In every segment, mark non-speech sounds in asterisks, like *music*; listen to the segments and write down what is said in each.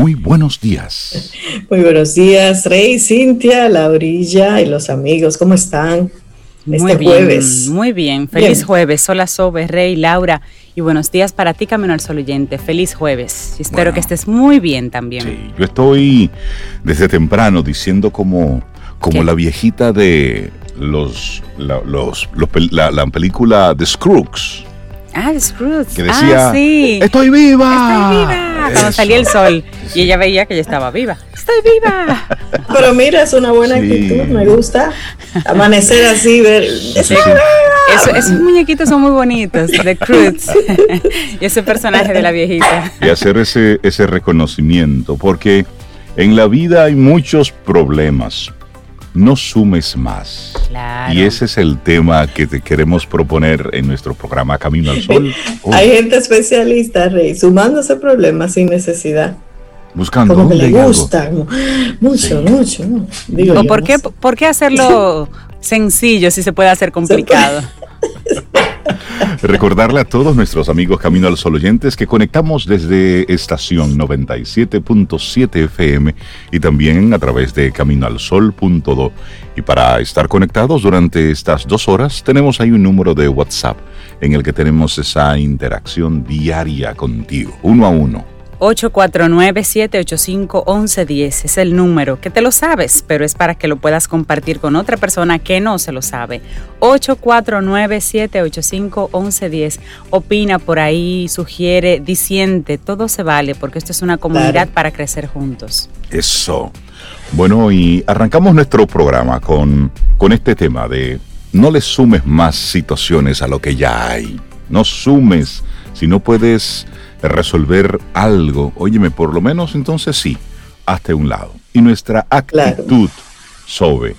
Muy buenos días. Muy buenos días, Rey, Cintia, Laurilla y los amigos. ¿Cómo están? Este muy jueves. muy bien. Feliz jueves. Hola, Sobe, Rey, Laura. Y buenos días para ti, Camino al Sol oyente. Feliz jueves. espero que estés muy bien también. Sí, yo estoy desde temprano diciendo como, como la viejita de los, los, la, película The Scrooge. Ah, The Scrooge. Que decía, ah, sí. ¡Estoy viva! ¡Estoy viva! Cuando salía el sol. Y ella veía que yo estaba viva. ¡Estoy viva! *laughs* Pero mira, es una buena actitud, me gusta. Amanecer así, ver. esos muñequitos son muy bonitos, The Cruz. *laughs* y ese personaje de la viejita. Y hacer ese, ese reconocimiento, porque en la vida hay muchos problemas, no sumes más. Y ese es el tema que te queremos proponer en nuestro programa Camino al Sol. *laughs* Hay gente especialista, Rey, sumándose problemas sin necesidad. Buscando Como que le gusta, mucho, mucho. Digo por, qué, ¿Por qué hacerlo *laughs* sencillo si se puede hacer complicado? *laughs* Recordarle a todos nuestros amigos Camino al Sol oyentes que conectamos desde estación 97.7 FM y también a través de caminoalsol.do. Y para estar conectados durante estas dos horas tenemos ahí un número de WhatsApp en el que tenemos esa interacción diaria contigo, uno a uno 849-785-1110 es el número, que te lo sabes, pero es para que lo puedas compartir con otra persona que no se lo sabe. 849-785-1110. Opina por ahí, sugiere, disiente, todo se vale porque esto es una comunidad para crecer juntos. Eso. Bueno, y arrancamos nuestro programa con, con este tema de no le sumes más situaciones a lo que ya hay. No sumes si no puedes resolver algo, óyeme, por lo menos entonces sí, hasta un lado. Y nuestra actitud, Sobe,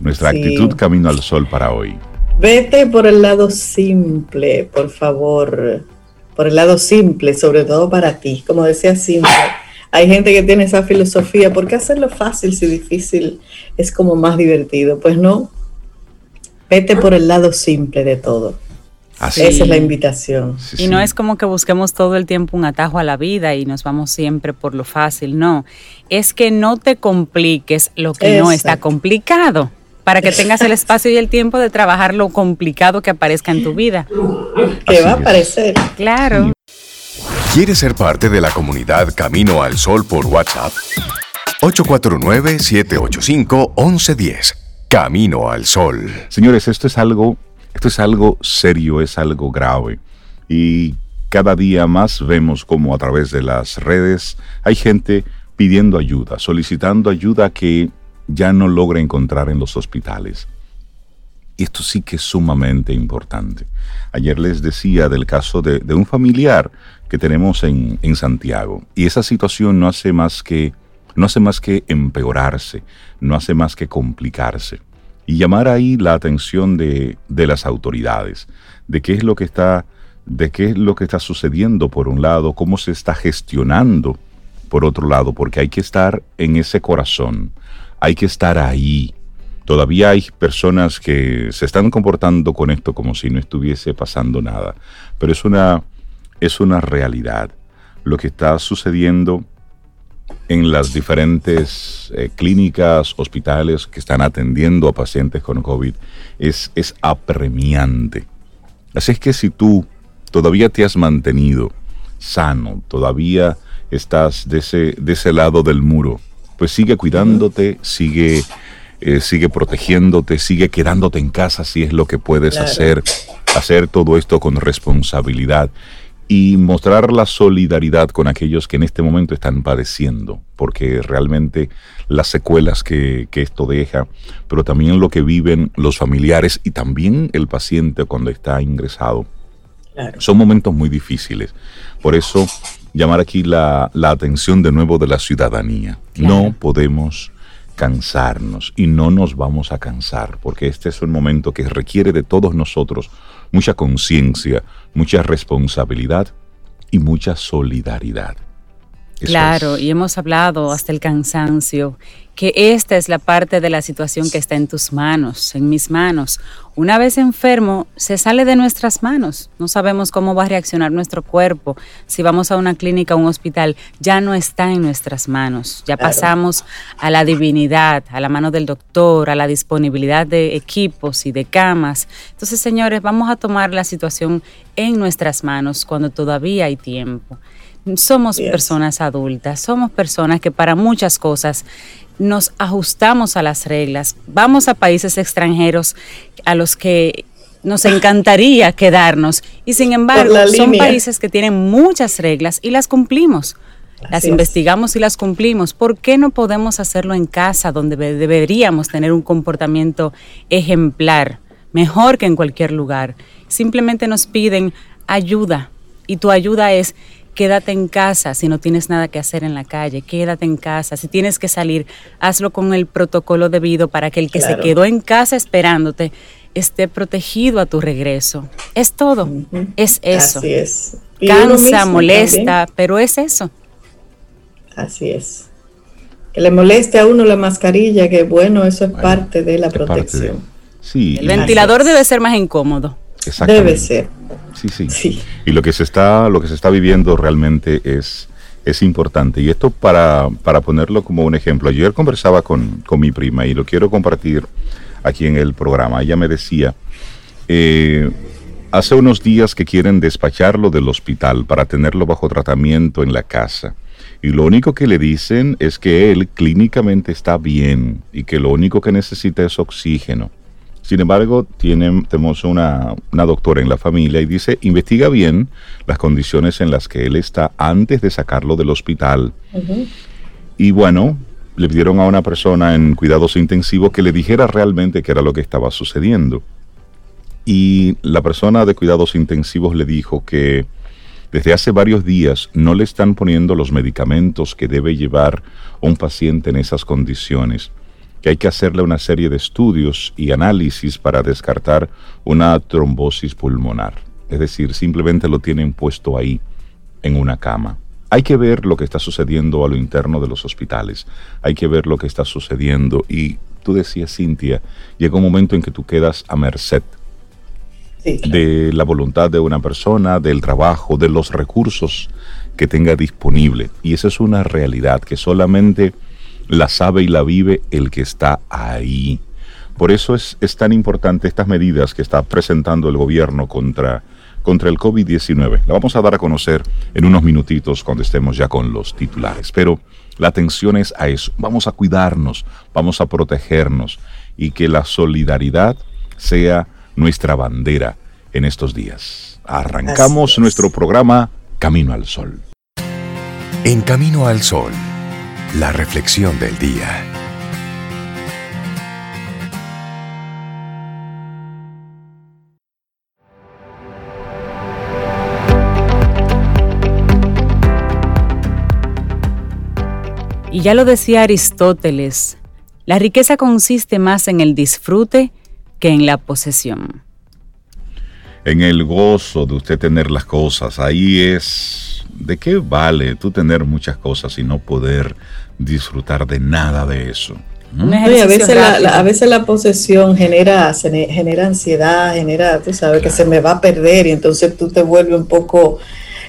nuestra actitud camino al sol para hoy. Vete por el lado simple, por favor, por el lado simple, sobre todo para ti. Como decía simple, hay gente que tiene esa filosofía, ¿por qué hacerlo fácil si difícil es como más divertido? Pues no, vete por el lado simple de todo. Esa es la invitación. y no es como que busquemos todo el tiempo un atajo a la vida y nos vamos siempre por lo fácil, no. Es que no te compliques lo que no está complicado para que tengas el *laughs* espacio y el tiempo de trabajar lo complicado que aparezca en tu vida. Que va a aparecer. Claro. ¿Quieres ser parte de la comunidad Camino al Sol por WhatsApp? 849-785-1110. Camino al Sol. Señores, esto es algo esto es algo serio, es algo grave. Y cada día más vemos como a través de las redes hay gente pidiendo ayuda, solicitando ayuda que ya no logra encontrar en los hospitales. Y esto sí que es sumamente importante. Ayer les decía del caso de, un familiar que tenemos en, en, Santiago. Y esa situación no hace más que, no hace más que empeorarse, no hace más que complicarse y llamar ahí la atención de, las autoridades, de qué es lo que está, de qué es lo que está sucediendo por un lado, cómo se está gestionando por otro lado, porque hay que estar en ese corazón, hay que estar ahí. Todavía hay personas que se están comportando con esto como si no estuviese pasando nada, pero es una, es una realidad. Lo que está sucediendo en las diferentes eh, clínicas, hospitales que están atendiendo a pacientes con COVID es, es apremiante. Así es que si tú todavía te has mantenido sano, todavía estás de ese, de ese lado del muro, pues sigue cuidándote, sigue, eh, sigue protegiéndote, sigue quedándote en casa si es lo que puedes hacer, hacer todo esto con responsabilidad y mostrar la solidaridad con aquellos que en este momento están padeciendo, porque realmente las secuelas que, esto deja, pero también lo que viven los familiares y también el paciente cuando está ingresado, son momentos muy difíciles. Por eso llamar aquí la, atención de nuevo de la ciudadanía. No podemos cansarnos y no nos vamos a cansar, porque este es un momento que requiere de todos nosotros mucha conciencia, mucha responsabilidad y mucha solidaridad. Claro, y hemos hablado hasta el cansancio que esta es la parte de la situación que está en tus manos, en mis manos. Una vez enfermo, se sale de nuestras manos. No sabemos cómo va a reaccionar nuestro cuerpo. Si vamos a una clínica o un hospital, ya no está en nuestras manos. Ya pasamos a la divinidad, a la mano del doctor, a la disponibilidad de equipos y de camas. Entonces, señores, vamos a tomar la situación en nuestras manos cuando todavía hay tiempo. Somos personas adultas, somos personas que para muchas cosas nos ajustamos a las reglas. Vamos a países extranjeros a los que nos *laughs* encantaría quedarnos y sin embargo son países que tienen muchas reglas y las cumplimos. las investigamos y las cumplimos. ¿Por qué no podemos hacerlo en casa donde deberíamos tener un comportamiento ejemplar, mejor que en cualquier lugar? Simplemente nos piden ayuda y tu ayuda es quédate en casa si no tienes nada que hacer en la calle, quédate en casa, si tienes que salir, hazlo con el protocolo debido para que el que se quedó en casa esperándote esté protegido a tu regreso. Es todo, es eso. Así es. Cansa, molesta, pero es eso. Así es. Que le moleste a uno la mascarilla, que bueno, eso es parte de la protección. Sí. El ventilador debe ser más incómodo. Debe ser. Sí, sí, Y lo que se está, lo que se está viviendo realmente es, es importante. Y esto para, para ponerlo como un ejemplo. Ayer conversaba con, con, mi prima y lo quiero compartir aquí en el programa. Ella me decía, eh, hace unos días que quieren despacharlo del hospital para tenerlo bajo tratamiento en la casa. Y lo único que le dicen es que él clínicamente está bien y que lo único que necesita es oxígeno. Sin embargo, tenemos una, doctora en la familia y dice, investiga bien las condiciones en las que él está antes de sacarlo del hospital. Y bueno, le pidieron a una persona en cuidados intensivos que le dijera realmente qué era lo que estaba sucediendo. Y la persona de cuidados intensivos le dijo que desde hace varios días no le están poniendo los medicamentos que debe llevar un paciente en esas condiciones que hay que hacerle una serie de estudios y análisis para descartar una trombosis pulmonar. Es decir, simplemente lo tienen puesto ahí, en una cama. Hay que ver lo que está sucediendo a lo interno de los hospitales. Hay que ver lo que está sucediendo. Y tú decías, Cintia, llega un momento en que tú quedas a merced de la voluntad de una persona, del trabajo, de los recursos que tenga disponible. Y esa es una realidad que solamente la sabe y la vive el que está ahí. Por eso es, tan importante estas medidas que está presentando el gobierno contra, contra el COVID-19. La vamos a dar a conocer en unos minutitos cuando estemos ya con los titulares. Pero la atención es a eso. Vamos a cuidarnos, vamos a protegernos y que la solidaridad sea nuestra bandera en estos días. Arrancamos nuestro programa Camino al Sol. En Camino al Sol la reflexión del día. Y ya lo decía Aristóteles, la riqueza consiste más en el disfrute que en la posesión. En el gozo de usted tener las cosas, ahí es, ¿de qué vale tú tener muchas cosas y no poder disfrutar de nada de eso. a, veces la, a veces la posesión genera, genera ansiedad, genera, tú sabes, que se me va a perder y entonces tú te vuelves un poco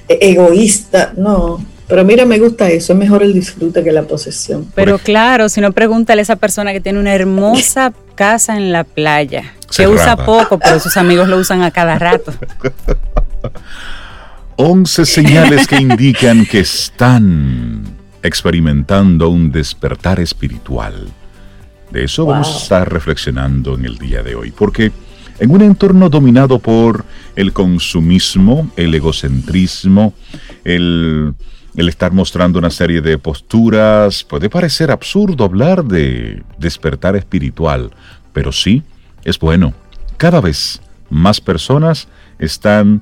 e, egoísta. No, pero mira, me gusta eso, es mejor el disfrute que la posesión. Pero claro, si no pregúntale a esa persona que tiene una hermosa *laughs* casa en la playa, que usa poco, pero sus amigos lo usan a cada rato. *laughs* 11 señales que indican que están experimentando un despertar espiritual. De eso vamos a estar reflexionando en el día de hoy, porque en un entorno dominado por el consumismo, el egocentrismo, el, el estar mostrando una serie de posturas, puede parecer absurdo hablar de despertar espiritual, pero sí, es bueno. Cada vez más personas están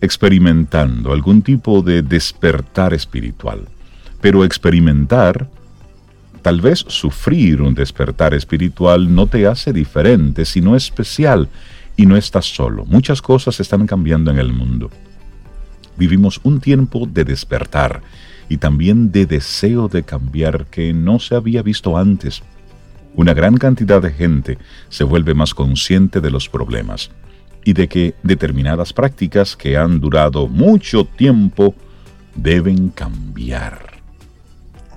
experimentando algún tipo de despertar espiritual. Pero experimentar, tal vez sufrir un despertar espiritual no te hace diferente, sino especial y no estás solo. Muchas cosas están cambiando en el mundo. Vivimos un tiempo de despertar y también de deseo de cambiar que no se había visto antes. Una gran cantidad de gente se vuelve más consciente de los problemas y de que determinadas prácticas que han durado mucho tiempo deben cambiar.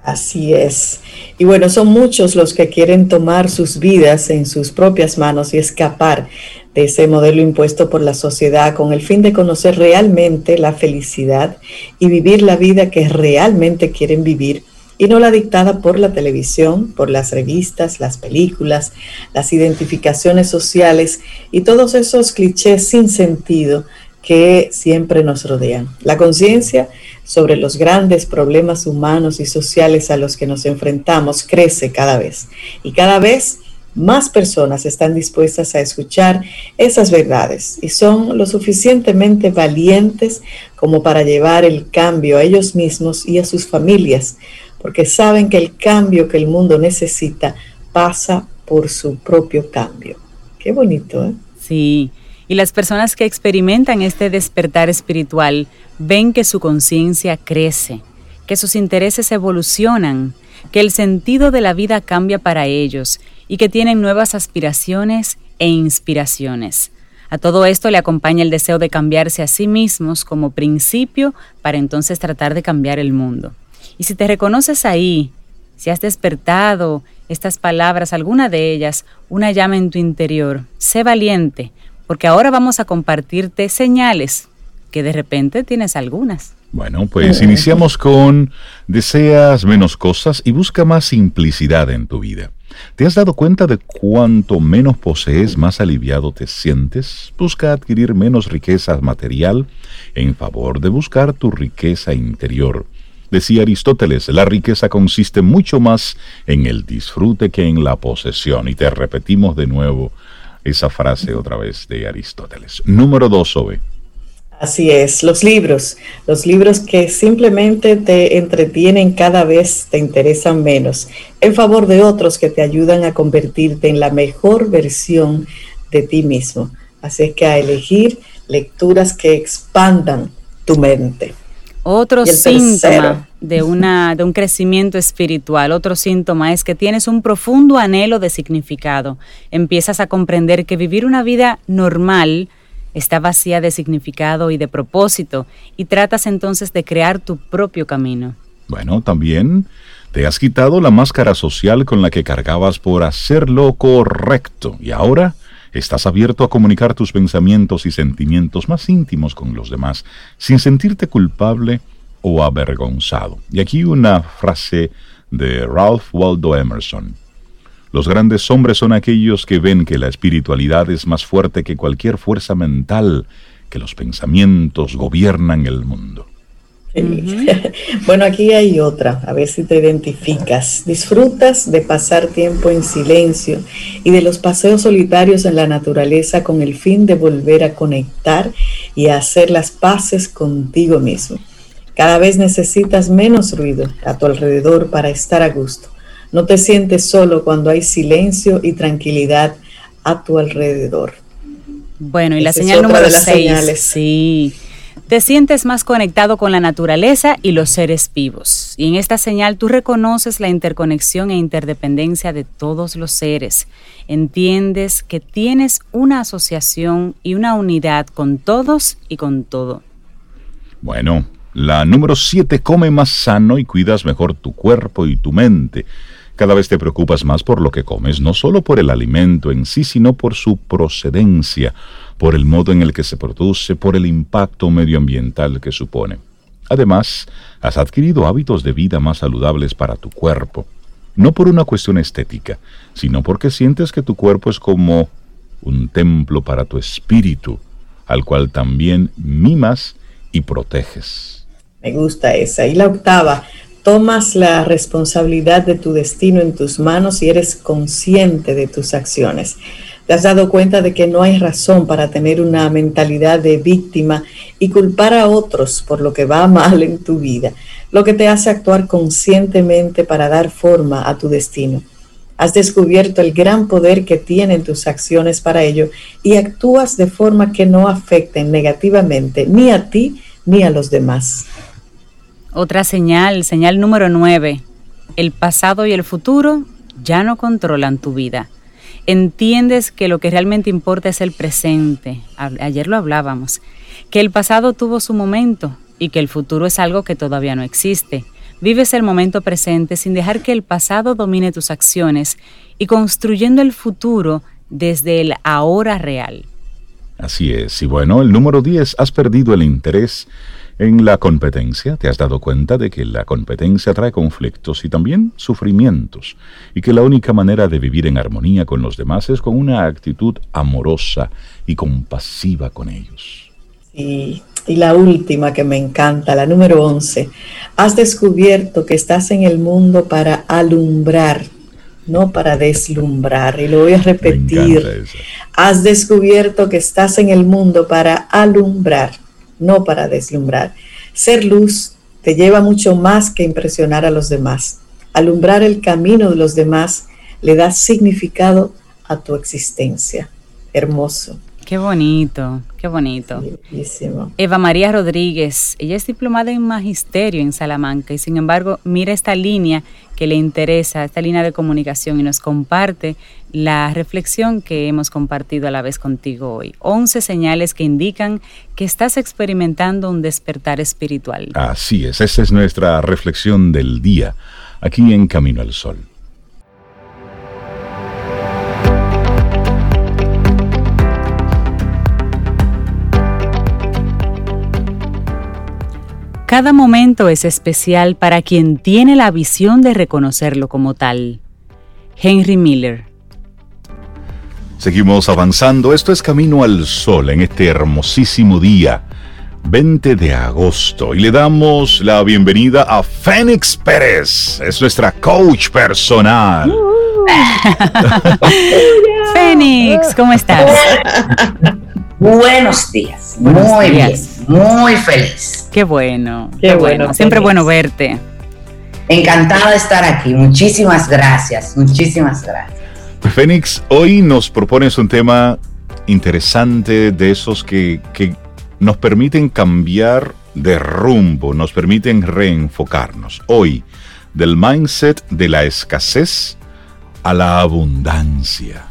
Así es. Y bueno, son muchos los que quieren tomar sus vidas en sus propias manos y escapar de ese modelo impuesto por la sociedad con el fin de conocer realmente la felicidad y vivir la vida que realmente quieren vivir y no la dictada por la televisión, por las revistas, las películas, las identificaciones sociales y todos esos clichés sin sentido que siempre nos rodean. La conciencia sobre los grandes problemas humanos y sociales a los que nos enfrentamos crece cada vez y cada vez más personas están dispuestas a escuchar esas verdades y son lo suficientemente valientes como para llevar el cambio a ellos mismos y a sus familias, porque saben que el cambio que el mundo necesita pasa por su propio cambio. Qué bonito, ¿eh? Sí. Y las personas que experimentan este despertar espiritual ven que su conciencia crece, que sus intereses evolucionan, que el sentido de la vida cambia para ellos y que tienen nuevas aspiraciones e inspiraciones. A todo esto le acompaña el deseo de cambiarse a sí mismos como principio para entonces tratar de cambiar el mundo. Y si te reconoces ahí, si has despertado estas palabras, alguna de ellas, una llama en tu interior, sé valiente, porque ahora vamos a compartirte señales que de repente tienes algunas. Bueno, pues iniciamos con deseas menos cosas y busca más simplicidad en tu vida. ¿Te has dado cuenta de cuánto menos posees, más aliviado te sientes? Busca adquirir menos riqueza material en favor de buscar tu riqueza interior. Decía Aristóteles, la riqueza consiste mucho más en el disfrute que en la posesión. Y te repetimos de nuevo esa frase otra vez de Aristóteles. Número dos, Ove. Así es, los libros, los libros que simplemente te entretienen cada vez te interesan menos, en favor de otros que te ayudan a convertirte en la mejor versión de ti mismo. Así es que a elegir lecturas que expandan tu mente. Otro síntoma de, una, de un crecimiento espiritual, otro síntoma es que tienes un profundo anhelo de significado. Empiezas a comprender que vivir una vida normal, está vacía de significado y de propósito y tratas entonces de crear tu propio camino. Bueno, también te has quitado la máscara social con la que cargabas por hacer lo correcto y ahora estás abierto a comunicar tus pensamientos y sentimientos más íntimos con los demás sin sentirte culpable o avergonzado. Y aquí una frase de Ralph Waldo Emerson. Los grandes hombres son aquellos que ven que la espiritualidad es más fuerte que cualquier fuerza mental, que los pensamientos gobiernan el mundo. *laughs* bueno, aquí hay otra, a ver si te identificas. Disfrutas de pasar tiempo en silencio y de los paseos solitarios en la naturaleza con el fin de volver a conectar y a hacer las paces contigo mismo. Cada vez necesitas menos ruido a tu alrededor para estar a gusto. No te sientes solo cuando hay silencio y tranquilidad a tu alrededor. Bueno, y la señal número 6. Sí. Te sientes más conectado con la naturaleza y los seres vivos. Y en esta señal tú reconoces la interconexión e interdependencia de todos los seres. Entiendes que tienes una asociación y una unidad con todos y con todo. Bueno, la número 7, come más sano y cuidas mejor tu cuerpo y tu mente. Cada vez te preocupas más por lo que comes, no solo por el alimento en sí, sino por su procedencia, por el modo en el que se produce, por el impacto medioambiental que supone. Además, has adquirido hábitos de vida más saludables para tu cuerpo, no por una cuestión estética, sino porque sientes que tu cuerpo es como un templo para tu espíritu, al cual también mimas y proteges. Me gusta esa. Y la octava, tomas la responsabilidad de tu destino en tus manos y eres consciente de tus acciones. Te has dado cuenta de que no hay razón para tener una mentalidad de víctima y culpar a otros por lo que va mal en tu vida, lo que te hace actuar conscientemente para dar forma a tu destino. Has descubierto el gran poder que tienen tus acciones para ello y actúas de forma que no afecten negativamente ni a ti ni a los demás. Otra señal, señal número 9. El pasado y el futuro ya no controlan tu vida. Entiendes que lo que realmente importa es el presente. Ayer lo hablábamos. Que el pasado tuvo su momento y que el futuro es algo que todavía no existe. Vives el momento presente sin dejar que el pasado domine tus acciones y construyendo el futuro desde el ahora real. Así es. Y bueno, el número 10, has perdido el interés en la competencia te has dado cuenta de que la competencia trae conflictos y también sufrimientos, y que la única manera de vivir en armonía con los demás es con una actitud amorosa y compasiva con ellos. Y, y la última que me encanta, la número 11, has descubierto que estás en el mundo para alumbrar no para deslumbrar. Y lo voy a repetir. Has descubierto que estás en el mundo para alumbrar, no para deslumbrar. Ser luz te lleva mucho más que impresionar a los demás. Alumbrar el camino de los demás le da significado a tu existencia. Hermoso. Qué bonito, qué bonito. Eva María Rodríguez, ella es diplomada en magisterio en Salamanca y sin embargo mira esta línea que le interesa, esta línea de comunicación y nos comparte la reflexión que hemos compartido a la vez contigo hoy. 11 señales que indican que estás experimentando un despertar espiritual. Así es, esa es nuestra reflexión del día aquí en Camino al Sol. Cada momento es especial para quien tiene la visión de reconocerlo como tal. Henry Miller. Seguimos avanzando. Esto es Camino al Sol en este hermosísimo día, 20 de agosto. Y le damos la bienvenida a Fénix Pérez. Es nuestra coach personal. *laughs* Fénix, ¿cómo estás? *laughs* Buenos días. muy bien. Muy feliz. Qué bueno. Qué, bueno. Siempre bueno verte. Encantada de estar aquí. Muchísimas gracias. Muchísimas gracias. Fénix, hoy nos propones un tema interesante de esos que, que nos permiten cambiar de rumbo, nos permiten reenfocarnos. Hoy, del mindset de la escasez a la abundancia.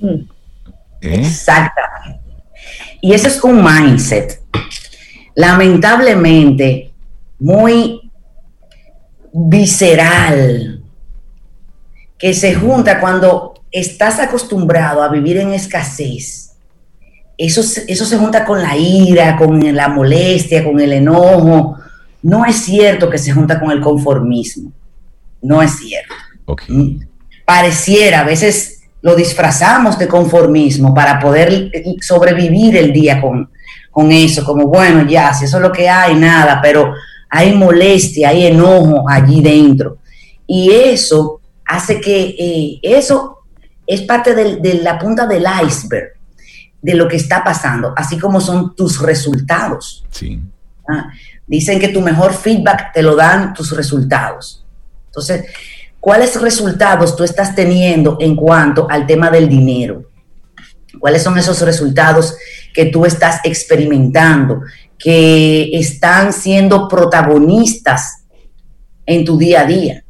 Mm. ¿Eh? Exactamente. Y ese es un mindset, lamentablemente, muy visceral, que se junta cuando estás acostumbrado a vivir en escasez. Eso, eso se junta con la ira, con la molestia, con el enojo. No es cierto que se junta con el conformismo. No es cierto. Mm. Pareciera, a veces lo disfrazamos de conformismo para poder sobrevivir el día con, con eso, como bueno, ya, si eso es lo que hay, nada, pero hay molestia, hay enojo allí dentro. Y eso hace que eh, eso es parte de la punta del iceberg de lo que está pasando, así como son tus resultados. Sí. Ah, dicen que tu mejor feedback te lo dan tus resultados. Entonces, ¿Cuáles resultados tú estás teniendo en cuanto al tema del dinero? ¿Cuáles son esos resultados que tú estás experimentando, que están siendo protagonistas en tu día a día?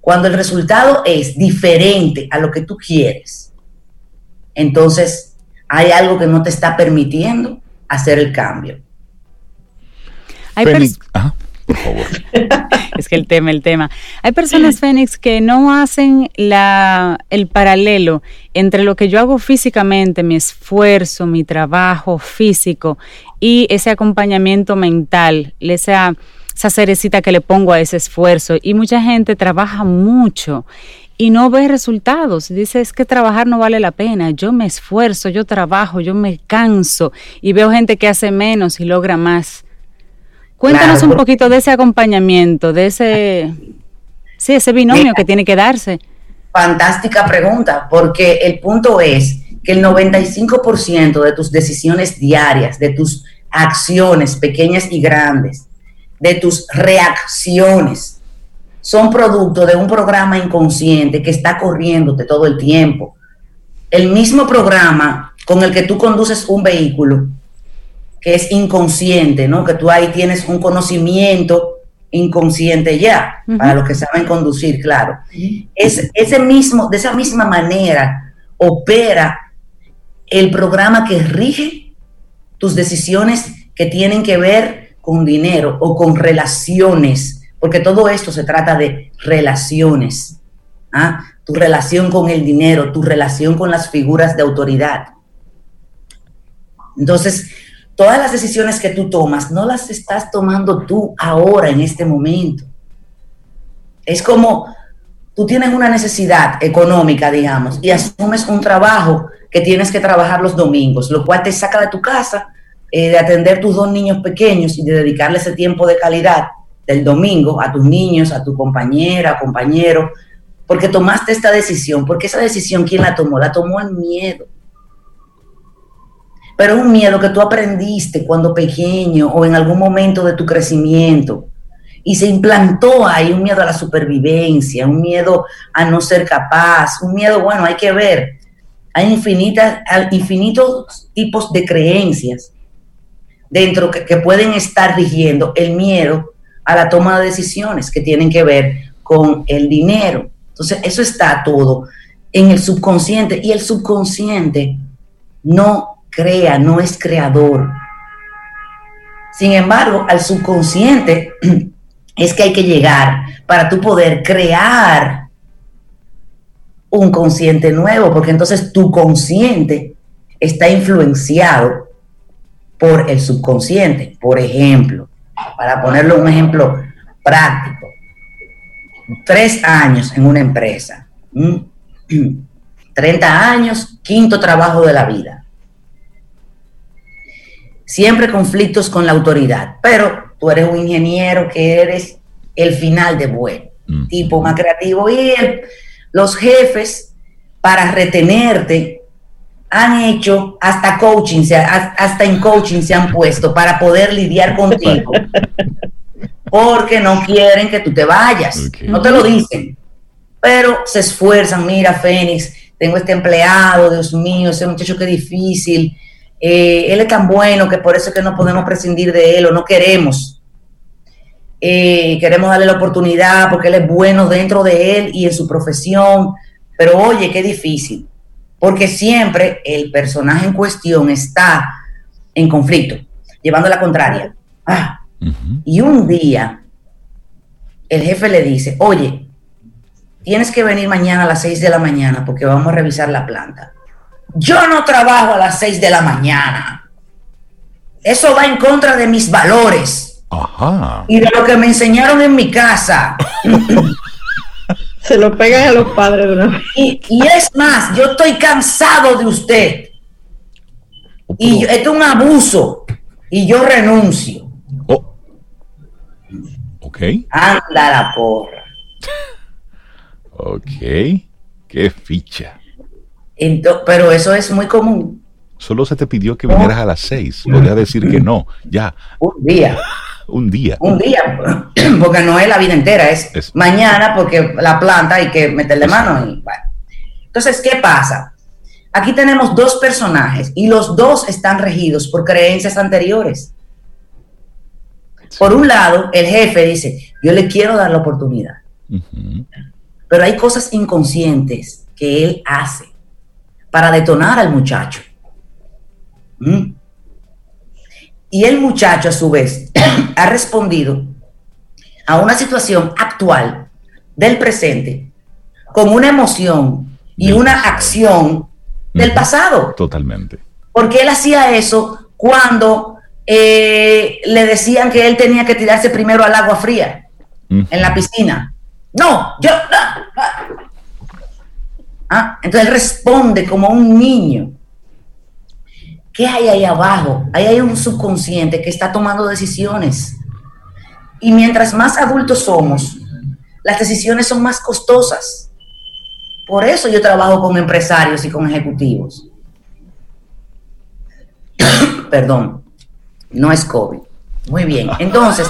Cuando el resultado es diferente a lo que tú quieres, entonces hay algo que no te está permitiendo hacer el cambio. Hay por favor. *laughs* es que el tema, el tema. Hay personas, Fénix, que no hacen la, el paralelo entre lo que yo hago físicamente, mi esfuerzo, mi trabajo físico y ese acompañamiento mental, esa, esa cerecita que le pongo a ese esfuerzo. Y mucha gente trabaja mucho y no ve resultados. Dice, es que trabajar no vale la pena. Yo me esfuerzo, yo trabajo, yo me canso y veo gente que hace menos y logra más. Cuéntanos un poquito de ese acompañamiento, de ese, sí, ese binomio que tiene que darse. Fantástica pregunta, porque el punto es que el 95% de tus decisiones diarias, de tus acciones pequeñas y grandes, de tus reacciones, son producto de un programa inconsciente que está corriéndote todo el tiempo. El mismo programa con el que tú conduces un vehículo, que es inconsciente, ¿no? Que tú ahí tienes un conocimiento inconsciente ya, para los que saben conducir, claro. Es, ese mismo, de esa misma manera opera el programa que rige tus decisiones que tienen que ver con dinero o con relaciones, porque todo esto se trata de relaciones. ¿ah? Tu relación con el dinero, tu relación con las figuras de autoridad. Entonces, todas las decisiones que tú tomas no las estás tomando tú ahora, en este momento. Es como tú tienes una necesidad económica, digamos, y asumes un trabajo que tienes que trabajar los domingos, lo cual te saca de tu casa, eh, de atender tus dos niños pequeños y de dedicarle ese tiempo de calidad del domingo a tus niños, a tu compañera, compañero, porque tomaste esta decisión, porque esa decisión, ¿quién la tomó? La tomó el miedo pero un miedo que tú aprendiste cuando pequeño o en algún momento de tu crecimiento. Y se implantó ahí un miedo a la supervivencia, un miedo a no ser capaz, un miedo, bueno, hay que ver. Hay infinitas, infinitos tipos de creencias dentro que, que pueden estar rigiendo el miedo a la toma de decisiones que tienen que ver con el dinero. Entonces, eso está todo en el subconsciente y el subconsciente no crea, no es creador. Sin embargo, al subconsciente *clears throat* es que hay que llegar para tú poder crear un consciente nuevo, porque entonces tu consciente está influenciado por el subconsciente. Por ejemplo, para ponerlo un ejemplo práctico, tres años en una empresa, 30 *clears throat* años, quinto trabajo de la vida siempre conflictos con la autoridad, pero tú eres un ingeniero que eres el final de buen, tipo más creativo. Y los jefes, para retenerte, han hecho hasta coaching, hasta en coaching se han puesto para poder lidiar contigo. *laughs* Porque no quieren que tú te vayas. No te lo dicen. Pero se esfuerzan. Mira, Fénix, tengo este empleado, Dios mío, ese muchacho que difícil eh, él es tan bueno que por eso es que no podemos prescindir de él o no queremos. Eh, queremos darle la oportunidad porque él es bueno dentro de él y en su profesión, pero oye, qué difícil, porque siempre el personaje en cuestión está en conflicto, llevando la contraria. Ah, y un día el jefe le dice, oye, tienes que venir mañana a las 6 de la mañana porque vamos a revisar la planta. Yo no trabajo a las 6 de la mañana. Eso va en contra de mis valores. Ajá. Y de lo que me enseñaron en mi casa. *laughs* Se lo pegan a los padres de una y, y, es más, yo estoy cansado de usted. Y esto es un abuso. Y yo renuncio. Oh. Ok. Anda la porra. ok. Qué ficha pero eso es muy común. Solo se te pidió que vinieras a las seis. Podría decir que no, ya. Un día. *laughs* Un día. Un día, *clears throat* porque no es la vida entera, es, mañana porque la planta hay que meterle mano. Y, Entonces, ¿qué pasa? Aquí tenemos dos personajes y los dos están regidos por creencias anteriores. Por un lado, el jefe dice, yo le quiero dar la oportunidad. Pero hay cosas inconscientes que él hace para detonar al muchacho. ¿Mm? Y el muchacho, a su vez, *clears throat* ha respondido a una situación actual del presente con una emoción y una acción del pasado. Totalmente. Porque él hacía eso cuando eh, le decían que él tenía que tirarse primero al agua fría, en la piscina. No, yo, ¿Ah? Entonces él responde como un niño. ¿Qué hay ahí abajo? Ahí hay un subconsciente que está tomando decisiones. Y mientras más adultos somos, las decisiones son más costosas. por eso yo trabajo con empresarios y con ejecutivos. *coughs* Perdón, no es COVID. Muy bien. Entonces,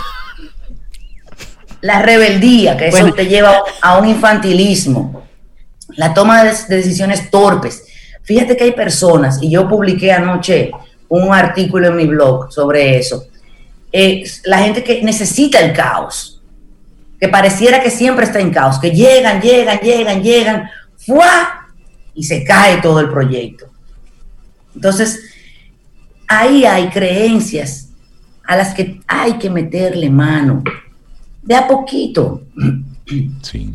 la rebeldía, que eso te lleva a un infantilismo, la toma de decisiones torpes. Fíjate que hay personas, y yo publiqué anoche un artículo en mi blog sobre eso, eh, la gente que necesita el caos, que pareciera que siempre está en caos, que llegan, llegan, llegan, llegan, ¡fua! y se cae todo el proyecto. Entonces, ahí hay creencias a las que hay que meterle mano, de a poquito. Sí.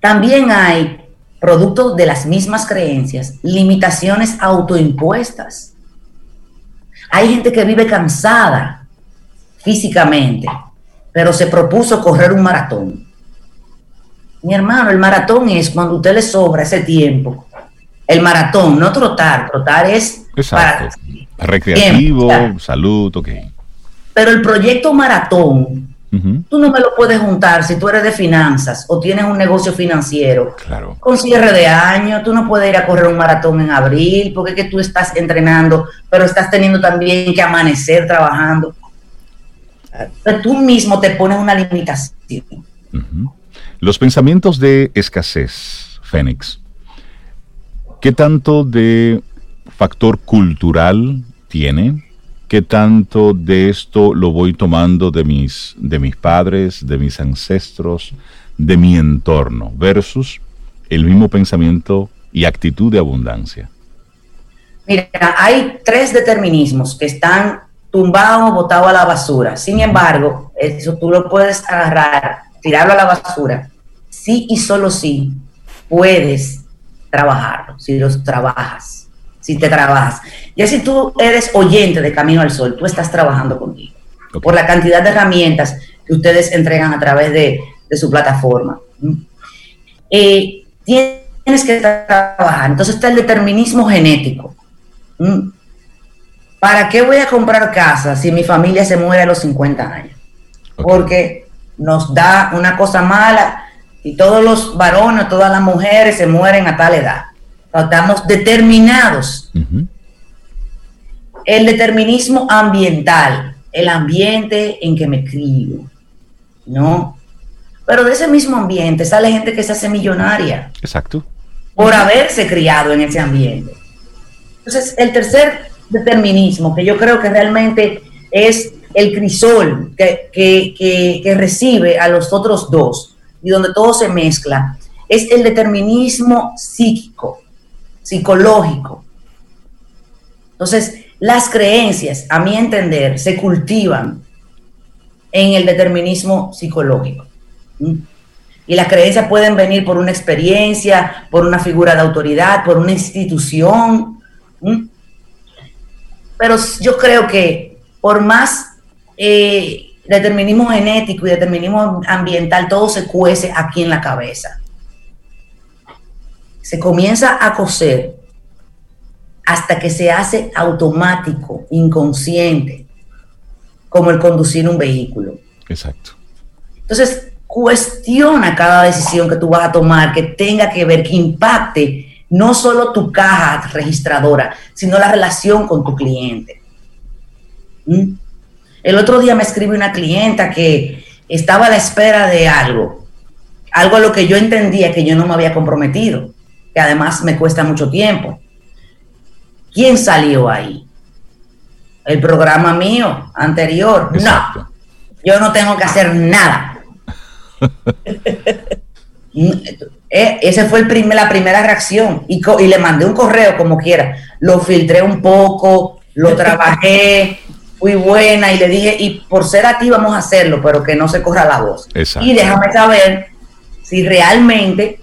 También hay, producto de las mismas creencias, limitaciones autoimpuestas. Hay gente que vive cansada físicamente, pero se propuso correr un maratón. Mi hermano, el maratón es cuando a usted le sobra ese tiempo. El maratón, no trotar, trotar es para recreativo, salud, ok. Pero el proyecto maratón, tú no me lo puedes juntar si tú eres de finanzas o tienes un negocio financiero. Claro. Con cierre de año, tú no puedes ir a correr un maratón en abril porque es que tú estás entrenando, pero estás teniendo también que amanecer trabajando. Pero tú mismo te pones una limitación. Los pensamientos de escasez, Fénix, ¿qué tanto de factor cultural tiene? ¿Qué tanto de esto lo voy tomando de mis, de mis padres, de mis ancestros, de mi entorno, versus el mismo pensamiento y actitud de abundancia? Mira, hay tres determinismos que están tumbados, botados a la basura. Sin embargo, eso tú lo puedes agarrar, tirarlo a la basura. Sí y solo sí puedes trabajarlo, si los trabajas si te trabajas. Ya si tú eres oyente de Camino al Sol, tú estás trabajando contigo. Por la cantidad de herramientas que ustedes entregan a través de, su plataforma. Eh, tienes que trabajar. Entonces está el determinismo genético. ¿Para qué voy a comprar casa si mi familia se muere a los 50 años? Porque nos da una cosa mala y todos los varones, todas las mujeres se mueren a tal edad. Estamos determinados. El determinismo ambiental, el ambiente en que me crío, ¿no? Pero de ese mismo ambiente sale gente que se hace millonaria. Exacto. Por haberse criado en ese ambiente. Entonces, el tercer determinismo, que yo creo que realmente es el crisol que, que recibe a los otros dos y donde todo se mezcla, es el determinismo psíquico psicológico. Entonces, las creencias, a mi entender, se cultivan en el determinismo psicológico. Y las creencias pueden venir por una experiencia, por una figura de autoridad, por una institución. Pero yo creo que por más eh, determinismo genético y determinismo ambiental, todo se cuece aquí en la cabeza se comienza a coser hasta que se hace automático, inconsciente, como el conducir un vehículo. Exacto. Entonces, cuestiona cada decisión que tú vas a tomar que tenga que ver, que impacte no solo tu caja registradora, sino la relación con tu cliente. ¿Mm? El otro día me escribe una clienta que estaba a la espera de algo, algo a lo que yo entendía que yo no me había comprometido que además me cuesta mucho tiempo. ¿Quién salió ahí? El programa mío anterior. No, yo no tengo que hacer nada. *laughs* Eh, esa fue el primer, la primera reacción y, y, le mandé un correo como quiera. Lo filtré un poco, lo *laughs* trabajé, fui buena y le dije, y por ser a ti vamos a hacerlo, pero que no se corra la voz. Y déjame saber si realmente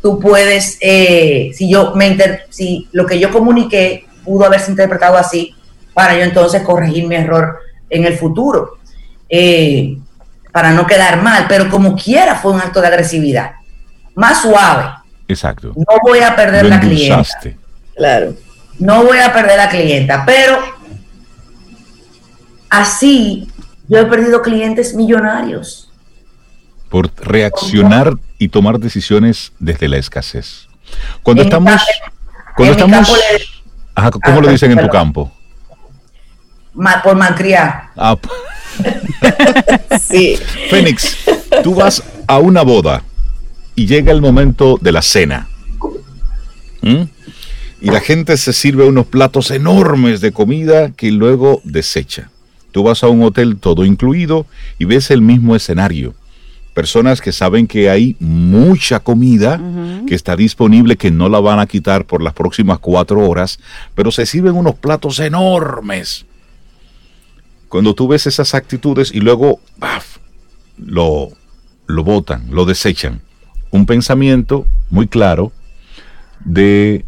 tú puedes, eh, si yo me si lo que yo comuniqué pudo haberse interpretado así, para yo entonces corregir mi error en el futuro, eh, para no quedar mal, pero como quiera fue un acto de agresividad, más suave. Exacto. No voy a perder la clienta. Claro. No voy a perder la clienta, pero así yo he perdido clientes millonarios por reaccionar y tomar decisiones desde la escasez. Cuando estamos, cuando estamos, ¿cómo lo dicen en tu campo? por malcriar. Ah, *laughs* sí. Fénix, tú vas a una boda y llega el momento de la cena. Y la gente se sirve unos platos enormes de comida que luego desecha. Tú vas a un hotel todo incluido y ves el mismo escenario. Personas que saben que hay mucha comida que está disponible, que no la van a quitar por las próximas cuatro horas, pero se sirven unos platos enormes. Cuando tú ves esas actitudes y luego lo, lo botan, lo desechan. Un pensamiento muy claro de,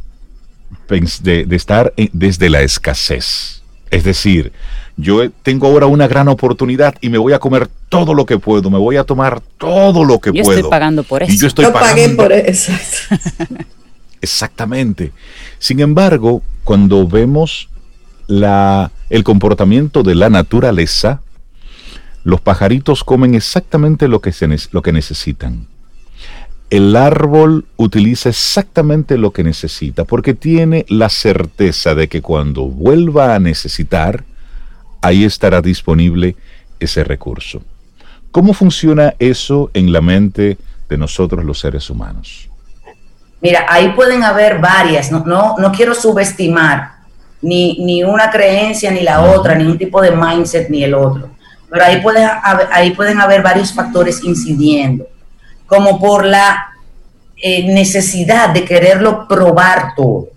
de, de estar desde la escasez. Es decir, yo tengo ahora una gran oportunidad y me voy a comer todo lo que puedo, me voy a tomar todo lo que puedo. Yo estoy pagando por eso. Y yo estoy pagando. por eso. Exactamente. Sin embargo, cuando vemos la, el comportamiento de la naturaleza, los pajaritos comen exactamente lo que, se, lo que necesitan. El árbol utiliza exactamente lo que necesita porque tiene la certeza de que cuando vuelva a necesitar, ahí estará disponible ese recurso. ¿Cómo funciona eso en la mente de nosotros los seres humanos? Mira, ahí pueden haber varias, no, no, quiero subestimar ni, ni, una creencia ni la otra, ni un tipo de mindset ni el otro, pero ahí, pueden haber, ahí pueden haber varios factores incidiendo, como por la eh, necesidad de quererlo probar todo.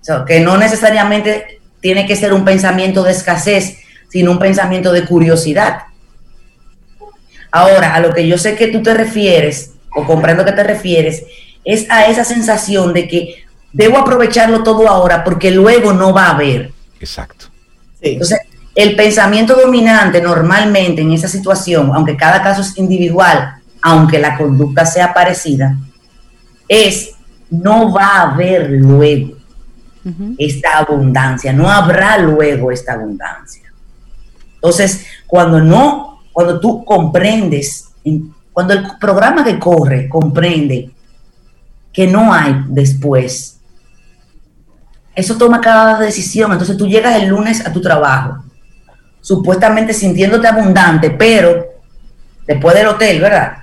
O sea, que no necesariamente tiene que ser un pensamiento de escasez, sino un pensamiento de curiosidad. Ahora, a lo que yo sé que tú te refieres, o comprendo que te refieres, es a esa sensación de que debo aprovecharlo todo ahora porque luego no va a haber. Exacto. Entonces, el pensamiento dominante normalmente en esa situación, aunque cada caso es individual, aunque la conducta sea parecida, es no va a haber luego esta abundancia, no habrá luego esta abundancia. Entonces, cuando no, cuando tú comprendes, cuando el programa que corre comprende que no hay después, eso toma cada decisión. Entonces tú llegas el lunes a tu trabajo, supuestamente sintiéndote abundante, pero después del hotel, ¿verdad?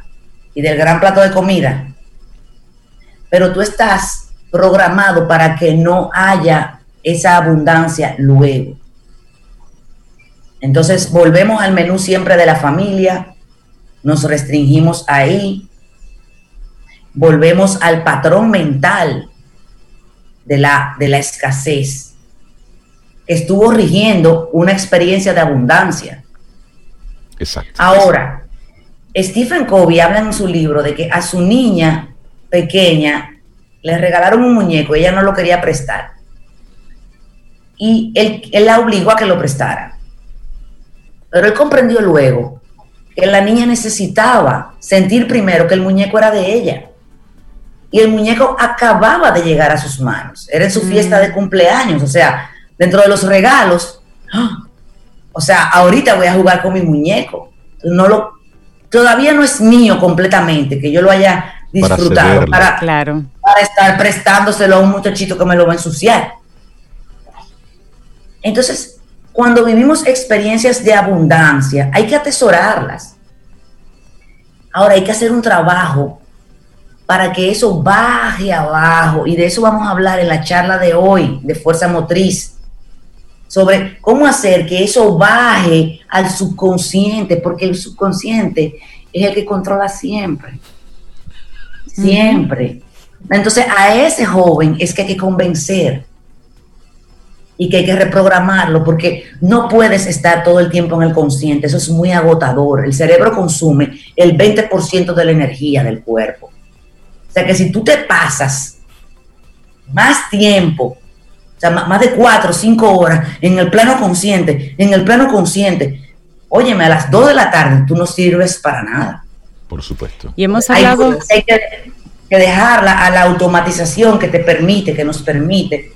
Y del gran plato de comida. Pero tú estás programado para que no haya esa abundancia luego. Entonces volvemos al menú siempre de la familia, nos restringimos ahí, volvemos al patrón mental de la, de la escasez, que estuvo rigiendo una experiencia de abundancia. Exacto. Ahora, Stephen Covey habla en su libro de que a su niña pequeña le regalaron un muñeco, ella no lo quería prestar. Y él, él la obligó a que lo prestara. Pero él comprendió luego que la niña necesitaba sentir primero que el muñeco era de ella. Y el muñeco acababa de llegar a sus manos. Era en su fiesta de mm. cumpleaños. O sea, dentro de los regalos, ¡ah! o sea, ahorita voy a jugar con mi muñeco. No lo, todavía no es mío completamente, que yo lo haya disfrutado para, claro. Para estar prestándoselo a un muchachito que me lo va a ensuciar. Entonces, cuando vivimos experiencias de abundancia, hay que atesorarlas. Ahora hay que hacer un trabajo para que eso baje abajo, y de eso vamos a hablar en la charla de hoy de fuerza motriz, sobre cómo hacer que eso baje al subconsciente, porque el subconsciente es el que controla siempre siempre. Entonces a ese joven es que hay que convencer y que hay que reprogramarlo porque no puedes estar todo el tiempo en el consciente, eso es muy agotador. El cerebro consume el 20% de la energía del cuerpo. O sea que si tú te pasas más tiempo, o sea, más de cuatro o cinco horas en el plano consciente, en el plano consciente, óyeme, a las 2 de la tarde tú no sirves para nada. Por supuesto. Y hemos hablado... Hay, que, dejarla a la automatización que te permite, que nos permite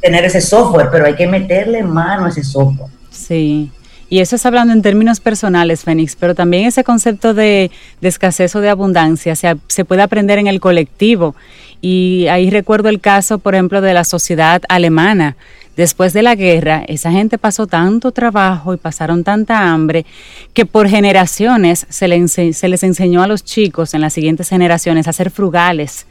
tener ese software, pero hay que meterle mano a ese software. Sí. Y eso es hablando en términos personales, Fénix, pero también ese concepto de, escasez o de abundancia se, se puede aprender en el colectivo. Y ahí recuerdo el caso, por ejemplo, de la sociedad alemana. Después de la guerra, esa gente pasó tanto trabajo y pasaron tanta hambre que por generaciones se, se les enseñó a los chicos en las siguientes generaciones a ser frugales,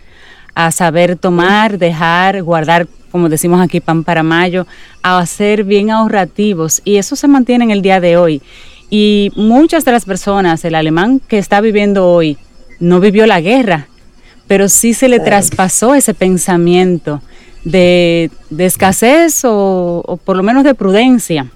a saber tomar, dejar, guardar como decimos aquí, pan para mayo, a ser bien ahorrativos. Y eso se mantiene en el día de hoy. Y muchas de las personas, el alemán que está viviendo hoy, no vivió la guerra, pero sí se le traspasó ese pensamiento de, escasez o, por lo menos de prudencia.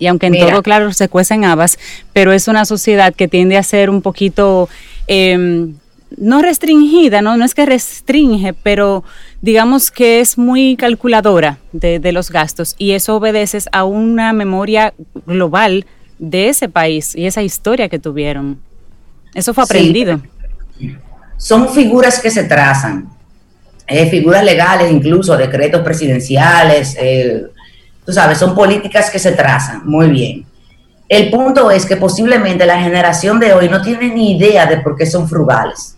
Y aunque en todo, claro, se cuecen habas, pero es una sociedad que tiende a ser un poquito em, no restringida, ¿no? no es que restringe, pero digamos que es muy calculadora de, los gastos y eso obedece a una memoria global de ese país y esa historia que tuvieron. Eso fue aprendido. Son figuras que se trazan, eh, figuras legales, incluso decretos presidenciales, eh, tú sabes, son políticas que se trazan, muy bien. El punto es que posiblemente la generación de hoy no tiene ni idea de por qué son frugales.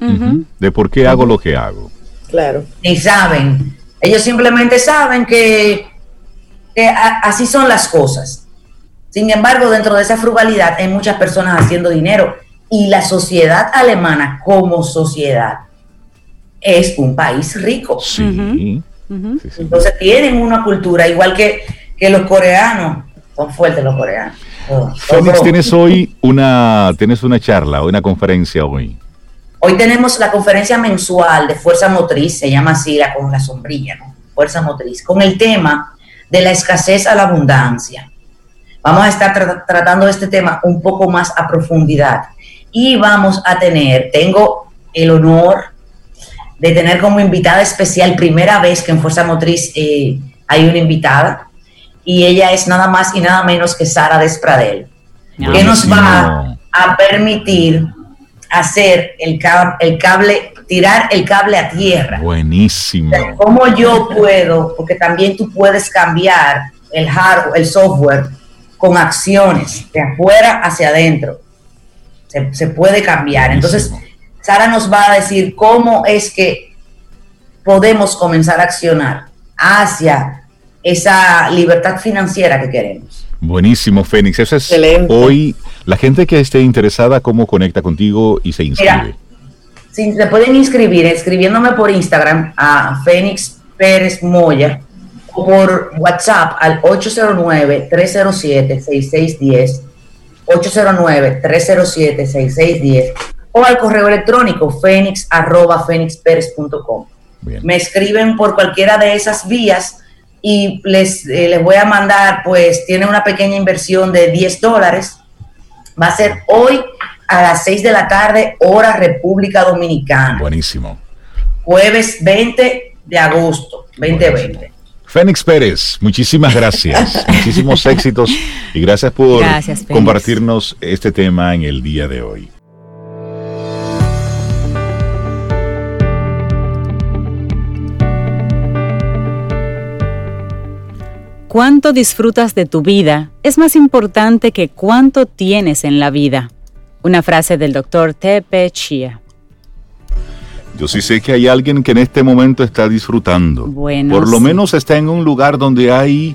De por qué hago lo que hago. Claro. Ni saben. Ellos simplemente saben que, así son las cosas. Sin embargo, dentro de esa frugalidad hay muchas personas haciendo dinero y la sociedad alemana como sociedad es un país rico. Sí. Entonces tienen una cultura igual que, que los coreanos. Son fuertes los coreanos. Félix, tienes hoy una, tienes una charla, una conferencia hoy. Hoy tenemos la conferencia mensual de Fuerza Motriz, se llama así la, con la sombrilla, ¿no? Fuerza Motriz, con el tema de la escasez a la abundancia. Vamos a estar tratando este tema un poco más a profundidad y vamos a tener, tengo el honor de tener como invitada especial, primera vez que en Fuerza Motriz eh, hay una invitada, y ella es nada más y nada menos que Sara Despradel, que nos va a permitir hacer el, el cable, tirar el cable a tierra. Buenísimo. ¿Cómo yo puedo? Porque también tú puedes cambiar el hardware, el software con acciones de afuera hacia adentro. Se, puede cambiar. Entonces, Sara nos va a decir cómo es que podemos comenzar a accionar hacia esa libertad financiera que queremos. Buenísimo, Fénix. Eso es hoy la gente que esté interesada, ¿cómo conecta contigo y se inscribe? si se pueden inscribir escribiéndome por Instagram a Fénix Pérez Moya o por WhatsApp al 809-307-6610, 809-307-6610 o al correo electrónico fénix arroba Me escriben por cualquiera de esas vías y les, eh, les voy a mandar, pues tiene una pequeña inversión de 10 dólares. Va a ser hoy a las 6 de la tarde, hora República Dominicana. Buenísimo. Jueves 20 de agosto 2020. Fénix Pérez, muchísimas gracias, *laughs* muchísimos éxitos y gracias por compartirnos este tema en el día de hoy. Cuánto disfrutas de tu vida es más importante que cuánto tienes en la vida. Una frase del doctor Tepe Chia. Yo sí sé que hay alguien que en este momento está disfrutando. Bueno, Por lo menos está en un lugar donde hay,